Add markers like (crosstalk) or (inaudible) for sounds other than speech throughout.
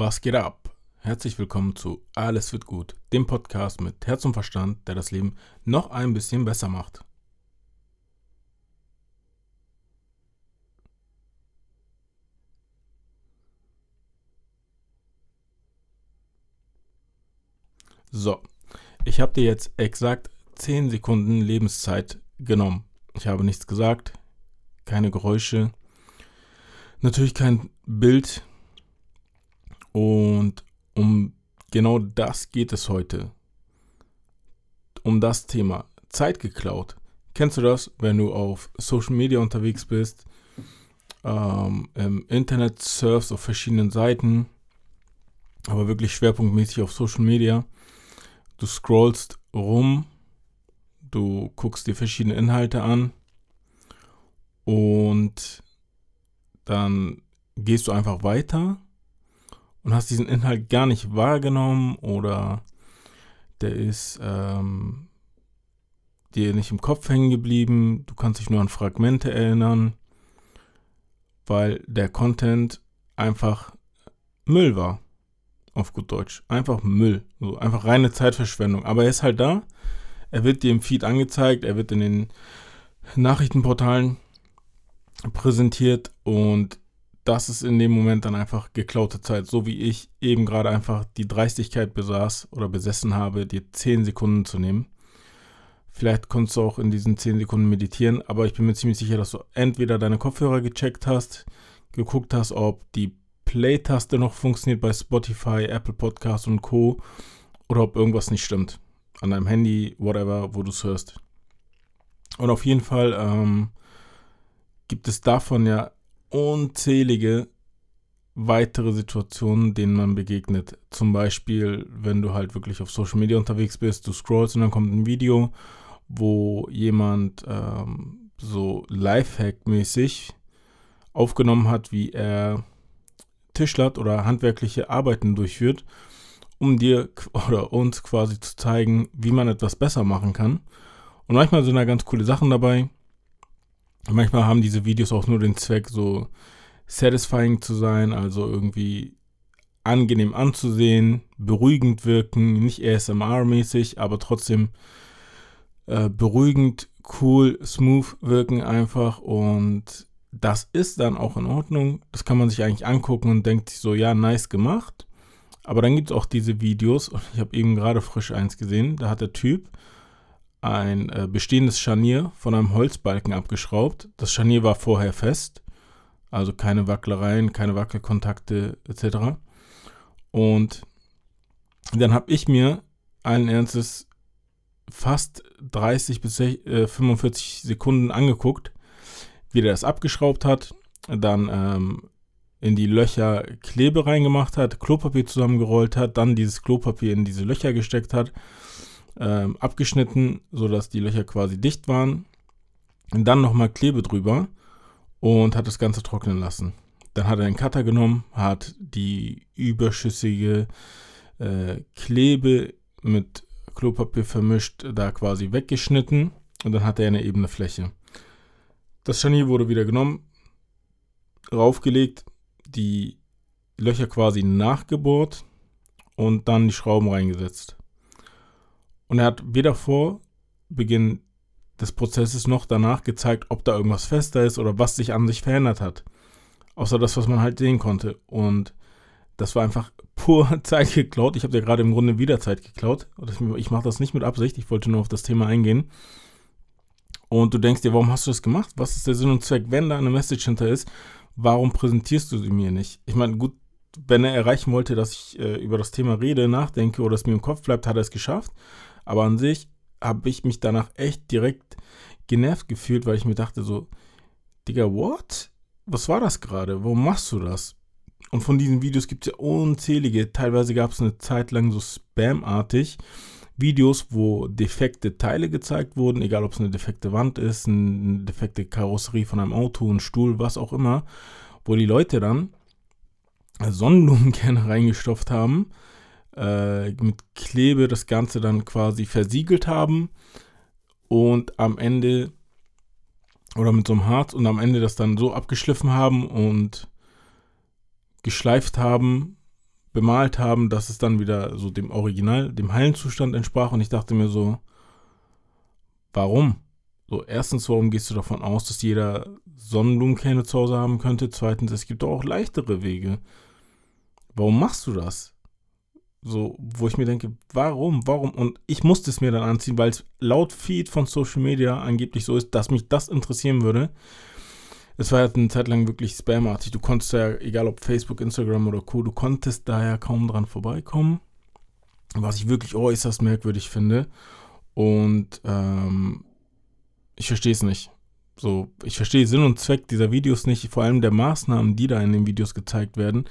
Was geht ab? Herzlich willkommen zu Alles wird gut, dem Podcast mit Herz und Verstand, der das Leben noch ein bisschen besser macht. So, ich habe dir jetzt exakt 10 Sekunden Lebenszeit genommen. Ich habe nichts gesagt, keine Geräusche, natürlich kein Bild, und um genau das geht es heute. Um das Thema Zeit geklaut. Kennst du das, wenn du auf Social Media unterwegs bist, ähm, im Internet surfst auf verschiedenen Seiten, aber wirklich schwerpunktmäßig auf Social Media. Du scrollst rum, du guckst dir verschiedene Inhalte an und dann gehst du einfach weiter und hast diesen Inhalt gar nicht wahrgenommen oder der ist ähm, dir nicht im Kopf hängen geblieben, du kannst dich nur an Fragmente erinnern, weil der Content einfach Müll war. Auf gut Deutsch. Einfach Müll. So einfach reine Zeitverschwendung. Aber er ist halt da. Er wird dir im Feed angezeigt. Er wird in den Nachrichtenportalen präsentiert. Und das ist in dem Moment dann einfach geklaute Zeit, so wie ich eben gerade einfach die Dreistigkeit besaß oder besessen habe, dir 10 Sekunden zu nehmen. Vielleicht konntest du auch in diesen 10 Sekunden meditieren, aber ich bin mir ziemlich sicher, dass du entweder deine Kopfhörer gecheckt hast, geguckt hast, ob die Play-Taste noch funktioniert bei Spotify, Apple Podcasts und Co. oder ob irgendwas nicht stimmt. An deinem Handy, whatever, wo du es hörst. Und auf jeden Fall ähm, gibt es davon ja unzählige weitere Situationen, denen man begegnet. Zum Beispiel, wenn du halt wirklich auf Social Media unterwegs bist, du scrollst und dann kommt ein Video, wo jemand ähm, so Lifehack-mäßig aufgenommen hat, wie er Tischlert oder handwerkliche Arbeiten durchführt, um dir (laughs) oder uns quasi zu zeigen, wie man etwas besser machen kann. Und manchmal sind da ganz coole Sachen dabei. Manchmal haben diese Videos auch nur den Zweck, so satisfying zu sein, also irgendwie angenehm anzusehen, beruhigend wirken, nicht ASMR-mäßig, aber trotzdem äh, beruhigend, cool, smooth wirken einfach und das ist dann auch in Ordnung. Das kann man sich eigentlich angucken und denkt sich so, ja, nice gemacht. Aber dann gibt es auch diese Videos, und ich habe eben gerade frisch eins gesehen, da hat der Typ ein äh, bestehendes Scharnier von einem Holzbalken abgeschraubt. Das Scharnier war vorher fest, also keine Wacklereien, keine Wackelkontakte etc. Und dann habe ich mir allen Ernstes fast 30 bis 45 äh, Sekunden angeguckt, wie der das abgeschraubt hat, dann ähm, in die Löcher Klebe reingemacht hat, Klopapier zusammengerollt hat, dann dieses Klopapier in diese Löcher gesteckt hat ähm, abgeschnitten, sodass die Löcher quasi dicht waren. Und dann nochmal Klebe drüber und hat das Ganze trocknen lassen. Dann hat er einen Cutter genommen, hat die überschüssige äh, Klebe mit Klopapier vermischt, da quasi weggeschnitten und dann hat er eine ebene Fläche. Das Scharnier wurde wieder genommen, raufgelegt, die Löcher quasi nachgebohrt und dann die Schrauben reingesetzt. Und er hat weder vor Beginn des Prozesses noch danach gezeigt, ob da irgendwas fester ist oder was sich an sich verändert hat. Außer das, was man halt sehen konnte. Und das war einfach pur (laughs) Zeit geklaut. Ich habe dir gerade im Grunde wieder Zeit geklaut. Ich mache das nicht mit Absicht. Ich wollte nur auf das Thema eingehen. Und du denkst dir, warum hast du das gemacht? Was ist der Sinn und Zweck? Wenn da eine Message hinter ist, warum präsentierst du sie mir nicht? Ich meine, gut, wenn er erreichen wollte, dass ich äh, über das Thema rede, nachdenke oder es mir im Kopf bleibt, hat er es geschafft. Aber an sich habe ich mich danach echt direkt genervt gefühlt, weil ich mir dachte so, Digga, what? Was war das gerade? Warum machst du das? Und von diesen Videos gibt es ja unzählige. Teilweise gab es eine Zeit lang so Spam-artig Videos, wo defekte Teile gezeigt wurden, egal ob es eine defekte Wand ist, eine defekte Karosserie von einem Auto, ein Stuhl, was auch immer, wo die Leute dann Sonnenblumenkerne (laughs) reingestopft haben äh, mit Klebe das Ganze dann quasi versiegelt haben und am Ende oder mit so einem Harz und am Ende das dann so abgeschliffen haben und geschleift haben, bemalt haben, dass es dann wieder so dem Original, dem heilen Zustand entsprach. Und ich dachte mir so, warum? So, erstens, warum gehst du davon aus, dass jeder Sonnenblumenkerne zu Hause haben könnte? Zweitens, es gibt doch auch leichtere Wege. Warum machst du das? So, wo ich mir denke, warum, warum? Und ich musste es mir dann anziehen, weil es laut Feed von Social Media angeblich so ist, dass mich das interessieren würde. Es war ja eine Zeit lang wirklich spamartig. Du konntest ja, egal ob Facebook, Instagram oder Co., du konntest da ja kaum dran vorbeikommen. Was ich wirklich äußerst merkwürdig finde. Und ähm, ich verstehe es nicht. So, ich verstehe Sinn und Zweck dieser Videos nicht, vor allem der Maßnahmen, die da in den Videos gezeigt werden.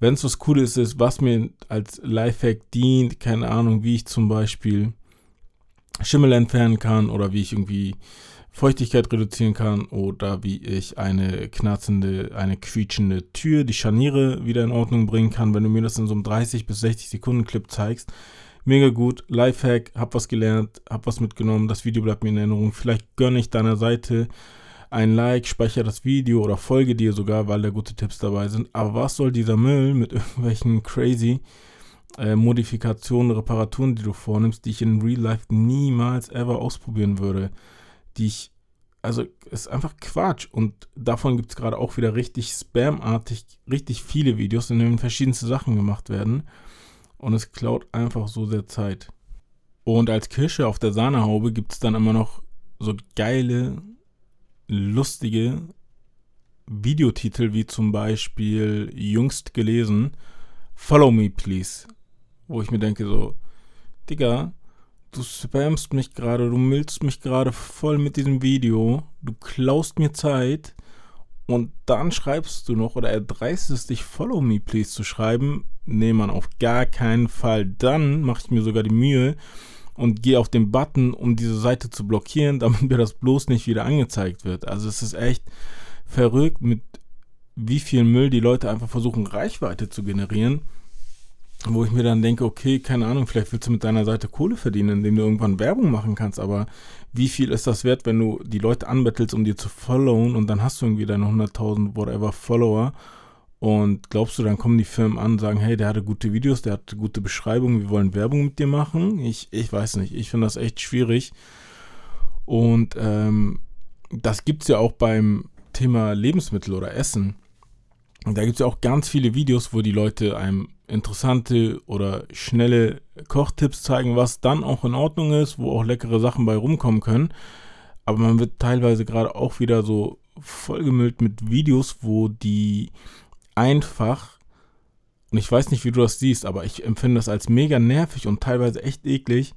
Wenn es was Cooles ist, was mir als Lifehack dient, keine Ahnung, wie ich zum Beispiel Schimmel entfernen kann oder wie ich irgendwie Feuchtigkeit reduzieren kann oder wie ich eine knarzende, eine quietschende Tür, die Scharniere wieder in Ordnung bringen kann, wenn du mir das in so einem 30 bis 60 Sekunden Clip zeigst. Mega gut, Lifehack, hab was gelernt, hab was mitgenommen, das Video bleibt mir in Erinnerung. Vielleicht gönne ich deiner Seite ein Like, speichere das Video oder folge dir sogar, weil da gute Tipps dabei sind. Aber was soll dieser Müll mit (laughs) irgendwelchen crazy äh, Modifikationen, Reparaturen, die du vornimmst, die ich in Real Life niemals ever ausprobieren würde? die ich, also ist einfach Quatsch. Und davon gibt es gerade auch wieder richtig spamartig, richtig viele Videos, in denen verschiedenste Sachen gemacht werden. Und es klaut einfach so sehr Zeit. Und als Kirsche auf der Sahnehaube gibt es dann immer noch so geile, lustige Videotitel wie zum Beispiel jüngst gelesen Follow Me Please. Wo ich mir denke so, Digga, du spamst mich gerade, du milst mich gerade voll mit diesem Video, du klaust mir Zeit und dann schreibst du noch oder erdreistest dich, Follow Me Please zu schreiben. Nee, man, auf gar keinen Fall. Dann mache ich mir sogar die Mühe und gehe auf den Button, um diese Seite zu blockieren, (laughs) damit mir das bloß nicht wieder angezeigt wird. Also es ist echt verrückt, mit wie viel Müll die Leute einfach versuchen, Reichweite zu generieren wo ich mir dann denke, okay, keine Ahnung, vielleicht willst du mit deiner Seite Kohle verdienen, indem du irgendwann Werbung machen kannst, aber wie viel ist das wert, wenn du die Leute anbettelst, um dir zu followen und dann hast du irgendwie deine 100.000 whatever Follower und glaubst du, dann kommen die Firmen an und sagen, hey, der hatte gute Videos, der hatte gute Beschreibungen, wir wollen Werbung mit dir machen? Ich, ich weiß nicht, ich finde das echt schwierig und ähm, das gibt es ja auch beim Thema Lebensmittel oder Essen. Da gibt es ja auch ganz viele Videos, wo die Leute einem interessante oder schnelle Kochtipps zeigen, was dann auch in Ordnung ist, wo auch leckere Sachen bei rumkommen können. Aber man wird teilweise gerade auch wieder so vollgemüllt mit Videos, wo die einfach, und ich weiß nicht, wie du das siehst, aber ich empfinde das als mega nervig und teilweise echt eklig,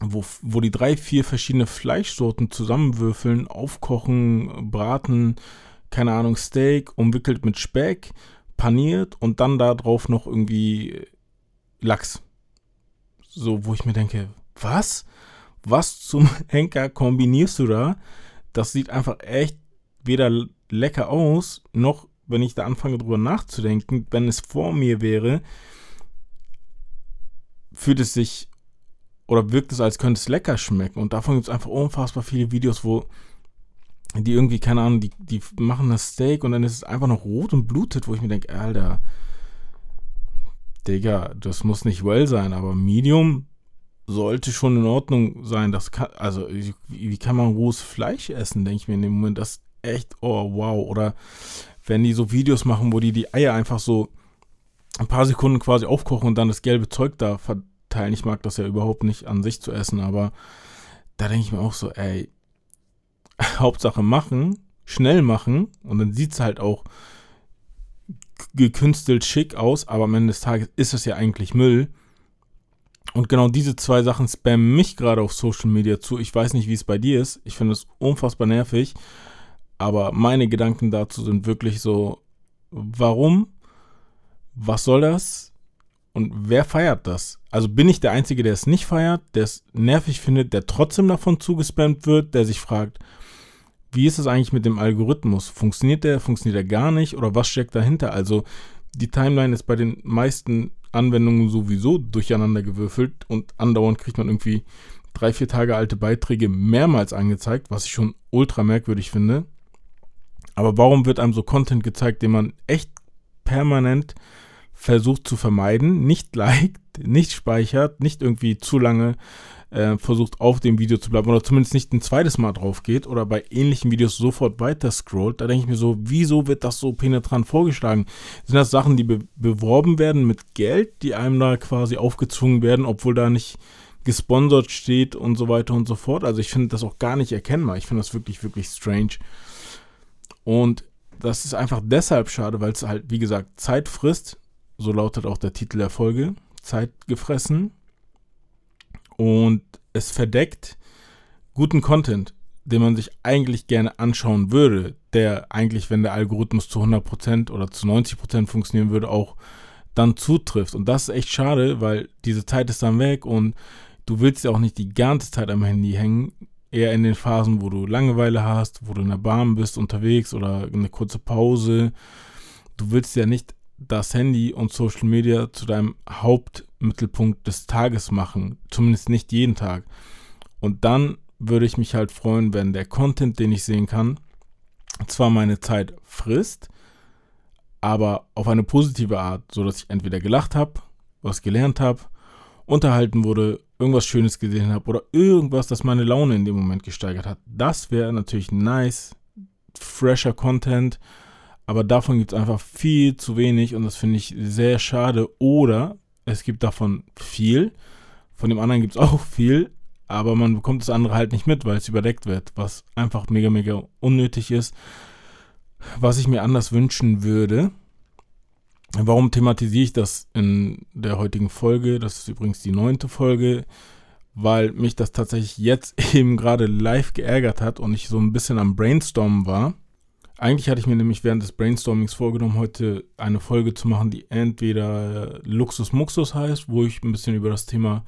wo, wo die drei, vier verschiedene Fleischsorten zusammenwürfeln, aufkochen, braten, keine Ahnung, Steak, umwickelt mit Speck paniert und dann da drauf noch irgendwie Lachs. So, wo ich mir denke, was? Was zum (laughs) Henker kombinierst du da? Das sieht einfach echt weder lecker aus, noch wenn ich da anfange drüber nachzudenken, wenn es vor mir wäre, fühlt es sich oder wirkt es, als könnte es lecker schmecken. Und davon gibt es einfach unfassbar viele Videos, wo die irgendwie, keine Ahnung, die, die machen das Steak und dann ist es einfach noch rot und blutet, wo ich mir denke, Alter, Digga, das muss nicht well sein, aber Medium sollte schon in Ordnung sein. Das kann, also, wie, kann man rohes Fleisch essen, denke ich mir in dem Moment. Das ist echt, oh, wow. Oder wenn die so Videos machen, wo die die Eier einfach so ein paar Sekunden quasi aufkochen und dann das gelbe Zeug da verteilen. Ich mag das ja überhaupt nicht an sich zu essen, aber da denke ich mir auch so, ey, (laughs) Hauptsache machen, schnell machen und dann sieht es halt auch gekünstelt schick aus, aber am Ende des Tages ist es ja eigentlich Müll. Und genau diese zwei Sachen spammen mich gerade auf Social Media zu. Ich weiß nicht, wie es bei dir ist. Ich finde es unfassbar nervig. Aber meine Gedanken dazu sind wirklich so, warum? Was soll das? Und wer feiert das? Also bin ich der Einzige, der es nicht feiert, der es nervig findet, der trotzdem davon zugespammt wird, der sich fragt, wie ist es eigentlich mit dem Algorithmus? Funktioniert der, funktioniert der gar nicht oder was steckt dahinter? Also die Timeline ist bei den meisten Anwendungen sowieso durcheinander gewürfelt und andauernd kriegt man irgendwie drei, vier Tage alte Beiträge mehrmals angezeigt, was ich schon ultra merkwürdig finde. Aber warum wird einem so Content gezeigt, den man echt permanent versucht zu vermeiden, nicht (laughs) liked, nicht speichert, nicht irgendwie zu lange äh, versucht auf dem Video zu bleiben oder zumindest nicht ein zweites Mal drauf geht oder bei ähnlichen Videos sofort weiter scrollt, da denke ich mir so, wieso wird das so penetrant vorgeschlagen? Sind das Sachen, die be beworben werden mit Geld, die einem da quasi aufgezwungen werden, obwohl da nicht gesponsert steht und so weiter und so fort? Also ich finde das auch gar nicht erkennbar. Ich finde das wirklich, wirklich strange. Und das ist einfach deshalb schade, weil es halt, wie gesagt, Zeit frisst. So lautet auch der Titel der Folge. Zeit gefressen. Und es verdeckt guten Content, den man sich eigentlich gerne anschauen würde, der eigentlich, wenn der Algorithmus zu 100% oder zu 90% funktionieren würde, auch dann zutrifft. Und das ist echt schade, weil diese Zeit ist dann weg und du willst ja auch nicht die ganze Zeit am Handy hängen eher in den Phasen, wo du Langeweile hast, wo du in der Bahn bist, unterwegs oder eine kurze Pause. Du willst ja nicht das Handy und Social Media zu deinem Hauptmittelpunkt des Tages machen, zumindest nicht jeden Tag. Und dann würde ich mich halt freuen, wenn der Content, den ich sehen kann, zwar meine Zeit frisst, aber auf eine positive Art, so dass ich entweder gelacht habe, was gelernt habe, unterhalten wurde irgendwas Schönes gesehen habe oder irgendwas, das meine Laune in dem Moment gesteigert hat. Das wäre natürlich nice, fresher Content, aber davon gibt es einfach viel zu wenig und das finde ich sehr schade. Oder es gibt davon viel, von dem anderen gibt es (laughs) auch viel, aber man bekommt das andere halt nicht mit, weil es überdeckt wird, was einfach mega, mega unnötig ist. Was ich mir anders wünschen würde, Warum thematisiere ich das in der heutigen Folge? Das ist übrigens die neunte Folge, weil mich das tatsächlich jetzt (laughs) eben gerade live geärgert hat und ich so ein bisschen am Brainstormen war. Eigentlich hatte ich mir nämlich während des Brainstormings vorgenommen, heute eine Folge zu machen, die entweder Luxus Muxus heißt, wo ich ein bisschen über das Thema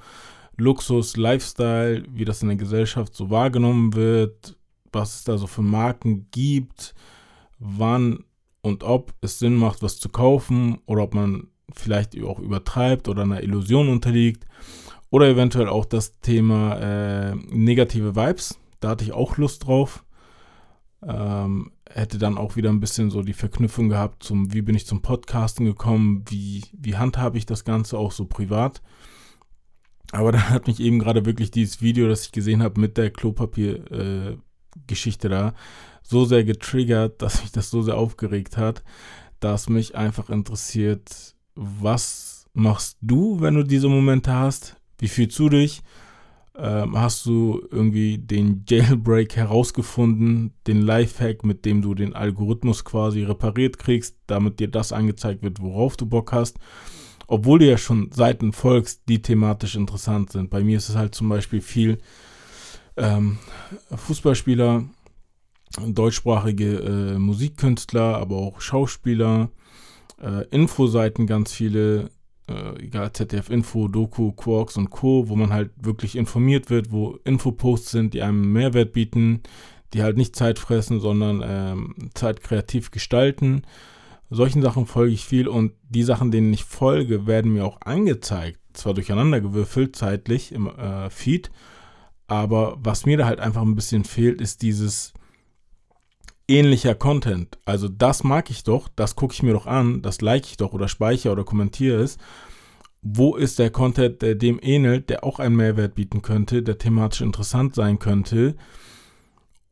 Luxus, Lifestyle, wie das in der Gesellschaft so wahrgenommen wird, was es da so für Marken gibt, wann und ob es Sinn macht, was zu kaufen oder ob man vielleicht auch übertreibt oder einer Illusion unterliegt. Oder eventuell auch das Thema äh, negative Vibes. Da hatte ich auch Lust drauf. Ähm, hätte dann auch wieder ein bisschen so die Verknüpfung gehabt zum, wie bin ich zum Podcasten gekommen, wie, wie handhabe ich das Ganze auch so privat. Aber (laughs) dann hat mich eben gerade wirklich dieses Video, das ich gesehen habe mit der Klopapier-Geschichte äh, da, so sehr getriggert, (laughs) dass mich das so sehr aufgeregt hat, dass mich einfach interessiert, was machst du, wenn du diese Momente hast? Wie fühlst du dich? Ähm, hast du irgendwie den Jailbreak herausgefunden, den Lifehack, mit dem du den Algorithmus quasi repariert kriegst, damit dir das angezeigt wird, worauf du Bock hast? Obwohl du ja schon Seiten folgst, die thematisch interessant sind. Bei mir ist es halt zum Beispiel viel ähm, Fußballspieler, deutschsprachige äh, Musikkünstler, aber auch Schauspieler, äh, Infoseiten ganz viele, äh, egal ZDF Info, Doku, Quarks und Co., wo man halt wirklich informiert wird, wo Infoposts sind, die einem Mehrwert bieten, die halt nicht Zeit fressen, sondern ähm, Zeit kreativ gestalten. Solchen Sachen folge ich viel und die Sachen, denen ich folge, werden mir auch angezeigt, zwar durcheinandergewürfelt zeitlich im äh, Feed, aber was mir da halt einfach ein bisschen fehlt, ist dieses ähnlicher Content. Also das mag ich doch, das gucke ich mir doch an, das like ich doch oder speichere oder kommentiere es. Wo ist der Content, der dem ähnelt, der auch einen Mehrwert bieten könnte, der thematisch interessant sein könnte?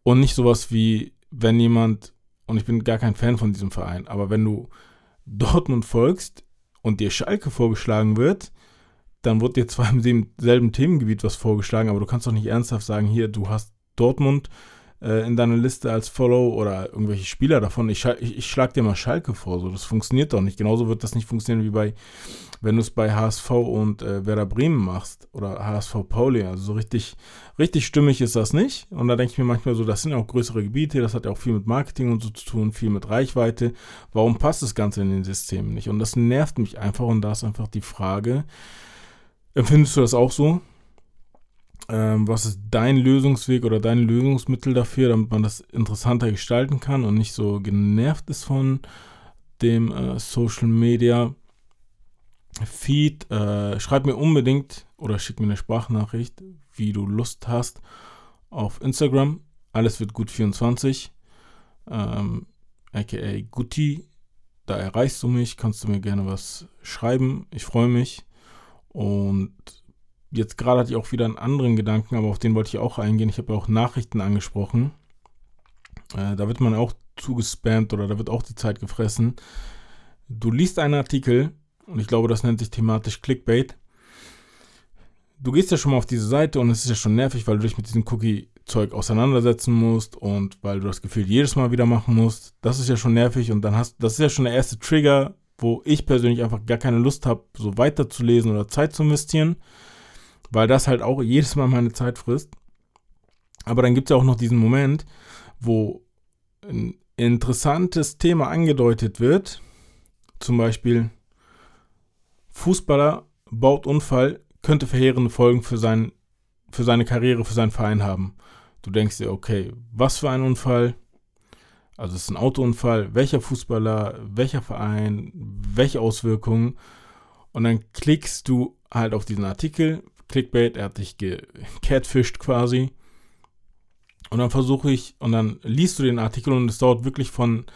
Und nicht sowas wie, wenn jemand, und ich bin gar kein Fan von diesem Verein, aber wenn du Dortmund folgst und dir Schalke vorgeschlagen wird, dann wird dir zwar (laughs) im selben Themengebiet was vorgeschlagen, aber du kannst doch nicht ernsthaft sagen, hier, du hast Dortmund äh, in deiner Liste als Follow oder irgendwelche Spieler davon. Ich, ich, ich schlag dir mal Schalke vor, so das funktioniert doch nicht. Genauso wird das nicht funktionieren wie bei, wenn du es bei HSV und äh, Werder Bremen machst oder HSV Pauli. Also so richtig, richtig stimmig ist das nicht. Und da denke ich mir manchmal so, das sind ja auch größere Gebiete, das hat ja auch viel mit Marketing und so zu tun, viel mit Reichweite. Warum passt das Ganze in den Systemen nicht? Und das nervt mich einfach und da ist einfach die Frage, empfindest du das auch so? ähm, was ist dein Lösungsweg oder dein Lösungsmittel dafür, damit man das interessanter gestalten kann und nicht so genervt ist von dem äh, Social Media Feed. Äh, schreib mir unbedingt oder schick mir eine Sprachnachricht, wie du Lust hast, auf Instagram. Alles wird gut 24, ähm, aka Guti da erreichst du mich, kannst du mir gerne was schreiben. Ich freue mich. Und jetzt gerade hatte ich auch wieder einen anderen Gedanken, aber auf den wollte ich auch eingehen. Ich habe ja auch Nachrichten angesprochen. Äh, da wird man auch zugespammt oder da wird auch die Zeit gefressen. Du liest einen Artikel und ich glaube, das nennt sich thematisch Clickbait. Du gehst ja schon mal auf diese Seite und es ist ja schon nervig, weil du dich mit diesem Cookie-Zeug auseinandersetzen musst und weil du das Gefühl jedes Mal wieder machen musst. Das ist ja schon nervig und dann hast das ist ja schon der erste Trigger, wo ich persönlich einfach gar keine Lust habe, so weiterzulesen oder Zeit zu investieren, weil das halt auch jedes Mal meine Zeit frisst. Aber dann gibt es ja auch noch diesen Moment, wo ein interessantes Thema angedeutet wird. Zum Beispiel Fußballer baut Unfall, könnte verheerende Folgen für, sein, für seine Karriere, für seinen Verein haben. Du denkst dir, okay, was für ein Unfall? Also es ist ein Autounfall, welcher Fußballer, welcher Verein, welche Auswirkungen. Und dann klickst du halt auf diesen Artikel, Clickbait, er hat dich gecatfished quasi. Und dann versuche ich, und dann liest du den Artikel und es dauert wirklich von,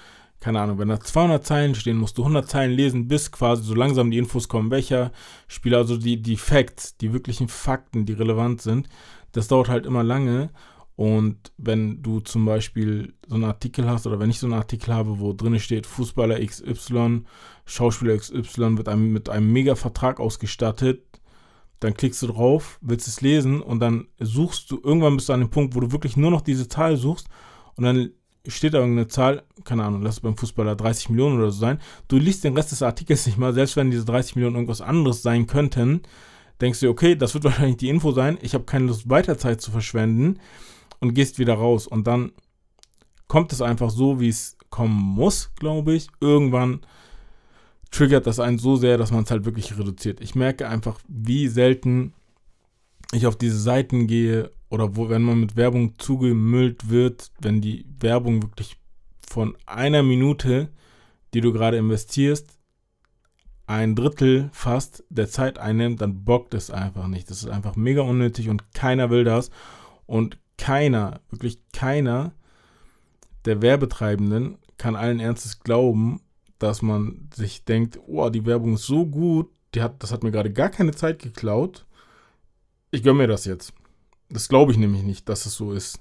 keine Ahnung, wenn da 200 Zeilen stehen, musst du 100 Zeilen lesen, bis quasi so langsam die Infos kommen, welcher Spieler, also die, die Facts, die wirklichen Fakten, die relevant sind. Das dauert halt immer lange. Und wenn du zum Beispiel so einen Artikel hast, oder wenn ich so einen Artikel habe, wo drin steht, Fußballer XY, Schauspieler XY wird einem mit einem Mega-Vertrag ausgestattet, dann klickst du drauf, willst es lesen und dann suchst du, irgendwann bist du an dem Punkt, wo du wirklich nur noch diese Zahl suchst und dann steht da irgendeine Zahl, keine Ahnung, lass es beim Fußballer 30 Millionen oder so sein. Du liest den Rest des Artikels nicht mal, selbst wenn diese 30 Millionen irgendwas anderes sein könnten, denkst du, okay, das wird (laughs) wahrscheinlich die Info sein, ich habe keine Lust weiter Zeit zu verschwenden und gehst wieder raus und dann kommt es einfach so, wie es kommen muss, glaube ich. Irgendwann triggert das einen so sehr, dass man es halt wirklich reduziert. Ich merke einfach, wie selten ich auf diese Seiten gehe oder wo, wenn man mit Werbung zugemüllt wird, wenn die Werbung wirklich von einer Minute, die du gerade investierst, ein Drittel fast der Zeit einnimmt, dann bockt es einfach nicht. Das ist einfach mega unnötig und keiner will das. Und keiner, wirklich keiner der Werbetreibenden kann allen Ernstes glauben, dass man sich denkt, oh, die Werbung ist so gut, die hat, das hat mir gerade gar keine Zeit geklaut. Ich gönne mir das jetzt. Das glaube ich nämlich nicht, dass es so ist.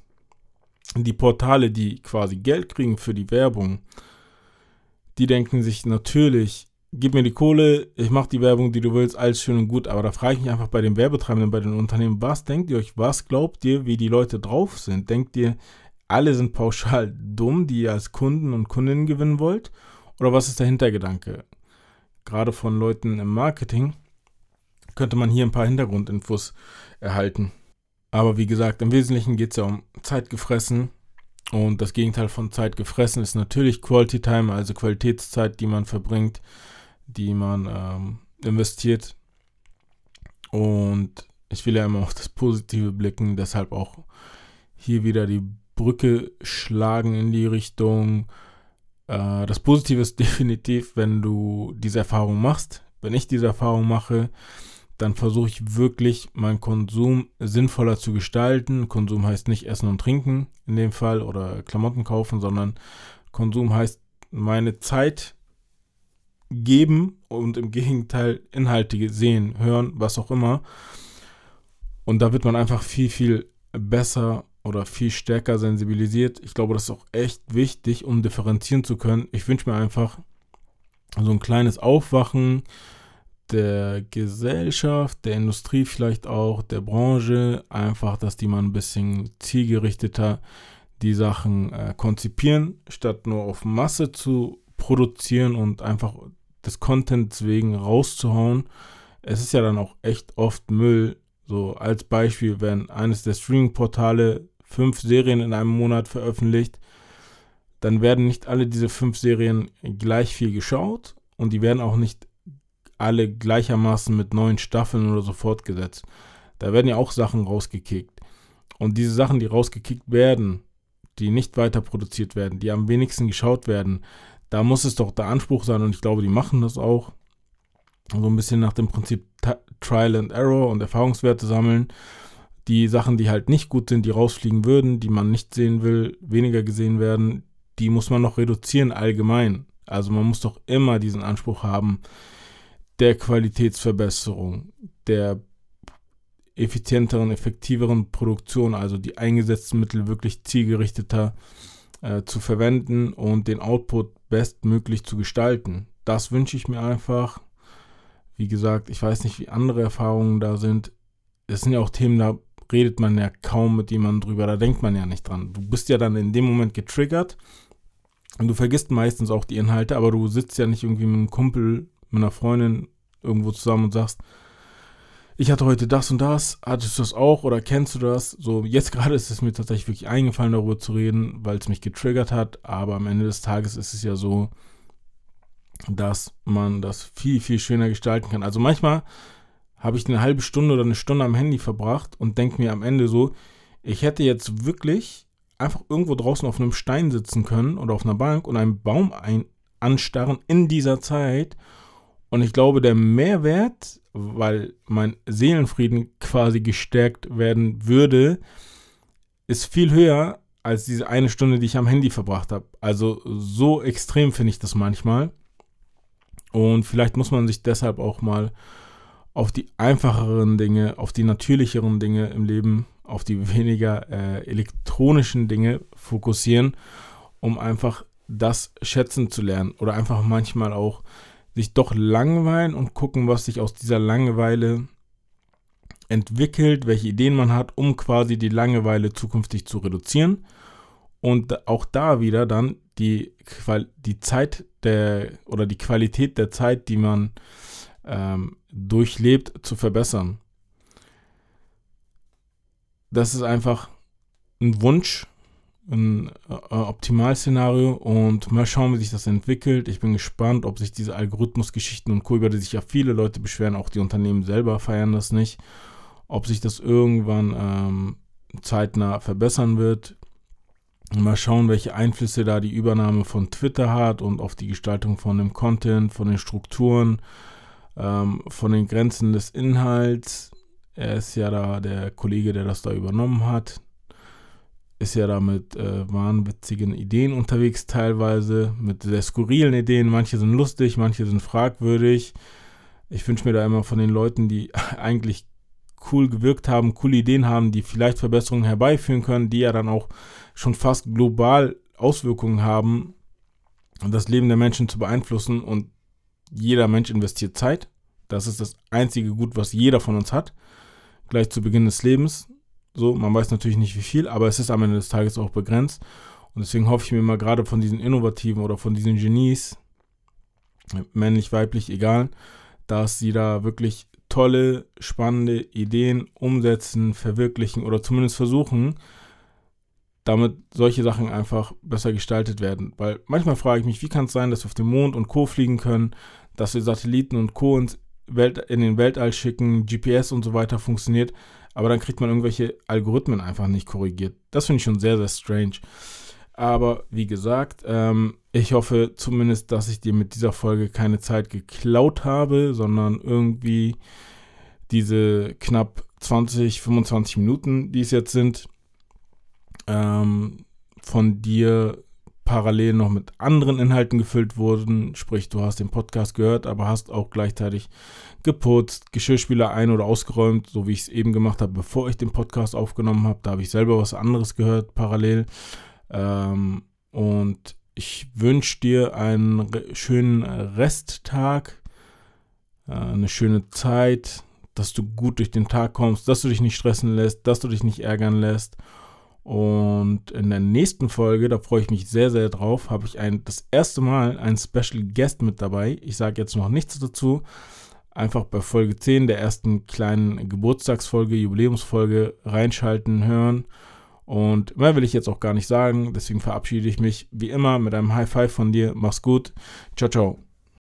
Die Portale, die quasi Geld kriegen für die Werbung, die denken sich natürlich, gib mir die Kohle, ich mache die Werbung, die du willst, alles schön und gut. Aber da frage ich mich einfach bei den Werbetreibenden, bei den Unternehmen, was denkt ihr euch, was glaubt ihr, wie die Leute drauf sind? Denkt ihr, alle sind pauschal (laughs) dumm, die ihr als Kunden und Kundinnen gewinnen wollt? Oder was ist der Hintergedanke? Gerade von Leuten im Marketing könnte man hier ein paar Hintergrundinfos erhalten. Aber wie gesagt, im Wesentlichen geht es ja um Zeit gefressen. Und das Gegenteil von Zeit gefressen ist natürlich Quality Time, also Qualitätszeit, die man verbringt, die man ähm, investiert. Und ich will ja immer auf das Positive blicken, deshalb auch hier wieder die Brücke schlagen in die Richtung, äh, das Positive ist (laughs) definitiv, wenn du diese Erfahrung machst. Wenn ich diese Erfahrung mache, dann versuche ich wirklich meinen Konsum sinnvoller zu gestalten. Konsum heißt nicht Essen und Trinken in dem Fall oder Klamotten kaufen, sondern Konsum heißt meine Zeit geben und im Gegenteil Inhalte sehen, hören, was auch immer. Und da wird man einfach viel, viel besser oder viel stärker sensibilisiert. Ich glaube, das ist auch echt wichtig, um differenzieren zu können. Ich wünsche mir einfach so ein kleines Aufwachen der Gesellschaft, der Industrie vielleicht auch, der Branche, einfach, dass die mal ein bisschen zielgerichteter die Sachen äh, konzipieren, statt nur auf Masse zu produzieren und einfach des Contents wegen rauszuhauen. Es ist ja dann auch echt oft Müll. So als Beispiel, wenn eines der Streaming-Portale fünf Serien in einem Monat veröffentlicht, dann werden nicht alle diese fünf Serien gleich viel geschaut und die werden auch nicht alle gleichermaßen mit neuen Staffeln oder so fortgesetzt. Da werden ja auch Sachen rausgekickt. Und diese Sachen, die rausgekickt werden, die nicht weiter produziert werden, die am wenigsten geschaut werden, da muss es doch der Anspruch sein und ich glaube, die machen das auch. So ein bisschen nach dem Prinzip Trial and Error und Erfahrungswerte sammeln die Sachen, die halt nicht gut sind, die rausfliegen würden, die man nicht sehen will, weniger gesehen werden, die muss man noch reduzieren allgemein. Also man muss doch immer diesen Anspruch haben der Qualitätsverbesserung, der effizienteren, effektiveren Produktion, also die eingesetzten Mittel wirklich zielgerichteter äh, zu verwenden und den Output bestmöglich zu gestalten. Das wünsche ich mir einfach. Wie gesagt, ich weiß nicht, wie andere Erfahrungen da sind. Es sind ja auch Themen, da redet man ja kaum mit jemandem drüber, da denkt man ja nicht dran. Du bist ja dann in dem Moment getriggert und du vergisst meistens auch die Inhalte, aber du sitzt ja nicht irgendwie mit einem Kumpel, mit einer Freundin irgendwo zusammen und sagst, ich hatte heute das und das, hattest du das auch oder kennst du das? So, jetzt gerade ist es mir tatsächlich wirklich eingefallen, darüber zu reden, weil es mich getriggert hat, aber am Ende des Tages ist es ja so, dass man das viel, viel schöner gestalten kann. Also manchmal habe ich eine halbe Stunde oder eine Stunde am Handy verbracht und denke mir am Ende so, ich hätte jetzt wirklich einfach irgendwo draußen auf einem Stein sitzen können oder auf einer Bank und einen Baum ein anstarren in dieser Zeit. Und ich glaube, der Mehrwert, weil mein Seelenfrieden quasi gestärkt werden würde, ist viel höher als diese eine Stunde, die ich am Handy verbracht habe. Also so extrem finde ich das manchmal. Und vielleicht muss man sich deshalb auch mal auf die einfacheren Dinge, auf die natürlicheren Dinge im Leben, auf die weniger äh, elektronischen Dinge fokussieren, um einfach das schätzen zu lernen oder einfach manchmal auch sich doch langweilen und gucken, was sich aus dieser Langeweile entwickelt, welche Ideen man hat, um quasi die Langeweile zukünftig zu reduzieren und auch da wieder dann die, die Zeit der oder die Qualität der Zeit, die man ähm, durchlebt, zu verbessern. Das ist einfach ein Wunsch, ein äh, Optimalszenario und mal schauen, wie sich das entwickelt. Ich bin gespannt, ob sich diese Algorithmusgeschichten und Co., über die sich ja viele Leute beschweren, auch die Unternehmen selber feiern das nicht, ob sich das irgendwann ähm, zeitnah verbessern wird. Mal schauen, welche Einflüsse da die Übernahme von Twitter hat und auf die Gestaltung von dem Content, von den Strukturen, ähm, von den Grenzen des Inhalts. Er ist ja da der Kollege, der das da übernommen hat. Ist ja da mit äh, wahnwitzigen Ideen unterwegs teilweise, mit sehr skurrilen Ideen. Manche sind lustig, manche sind fragwürdig. Ich wünsche mir da immer von den Leuten, die (laughs) eigentlich cool gewirkt haben, coole Ideen haben, die vielleicht Verbesserungen herbeiführen können, die ja dann auch schon fast global Auswirkungen haben, das Leben der Menschen zu beeinflussen und jeder Mensch investiert Zeit. Das ist das einzige Gut, was jeder von uns hat. Gleich zu Beginn des Lebens. So, man weiß natürlich nicht wie viel, aber es ist am Ende des Tages auch begrenzt. Und deswegen hoffe ich mir mal gerade von diesen Innovativen oder von diesen Genies, männlich, weiblich, egal, dass sie da wirklich tolle, spannende Ideen umsetzen, verwirklichen oder zumindest versuchen, damit solche Sachen einfach besser gestaltet werden. Weil manchmal frage ich mich, wie kann es sein, dass wir auf den Mond und Co. fliegen können, dass wir Satelliten und Co. ins Welt, in den Weltall schicken, GPS und so weiter funktioniert, aber dann kriegt man irgendwelche Algorithmen einfach nicht korrigiert. Das finde ich schon sehr, sehr strange. Aber wie gesagt, ähm, ich hoffe zumindest, dass ich dir mit dieser Folge keine Zeit geklaut habe, sondern irgendwie diese knapp 20, 25 Minuten, die es jetzt sind, ähm, von dir parallel noch mit anderen Inhalten gefüllt wurden. Sprich, du hast den Podcast gehört, aber hast auch gleichzeitig geputzt, Geschirrspüler ein- oder ausgeräumt, so wie ich es eben gemacht habe, bevor ich den Podcast aufgenommen habe. Da habe ich selber was anderes gehört parallel. Ähm, und ich wünsche dir einen schönen Resttag, äh, eine schöne Zeit, dass du gut durch den Tag kommst, dass du dich nicht stressen lässt, dass du dich nicht ärgern lässt und in der nächsten Folge, da freue ich mich sehr, sehr drauf, habe ich ein, das erste Mal einen Special Guest mit dabei. Ich sage jetzt noch nichts dazu. Einfach bei Folge 10 der ersten kleinen Geburtstagsfolge, Jubiläumsfolge reinschalten, hören. Und mehr will ich jetzt auch gar nicht sagen. Deswegen verabschiede ich mich wie immer mit einem High Five von dir. Mach's gut. Ciao, ciao.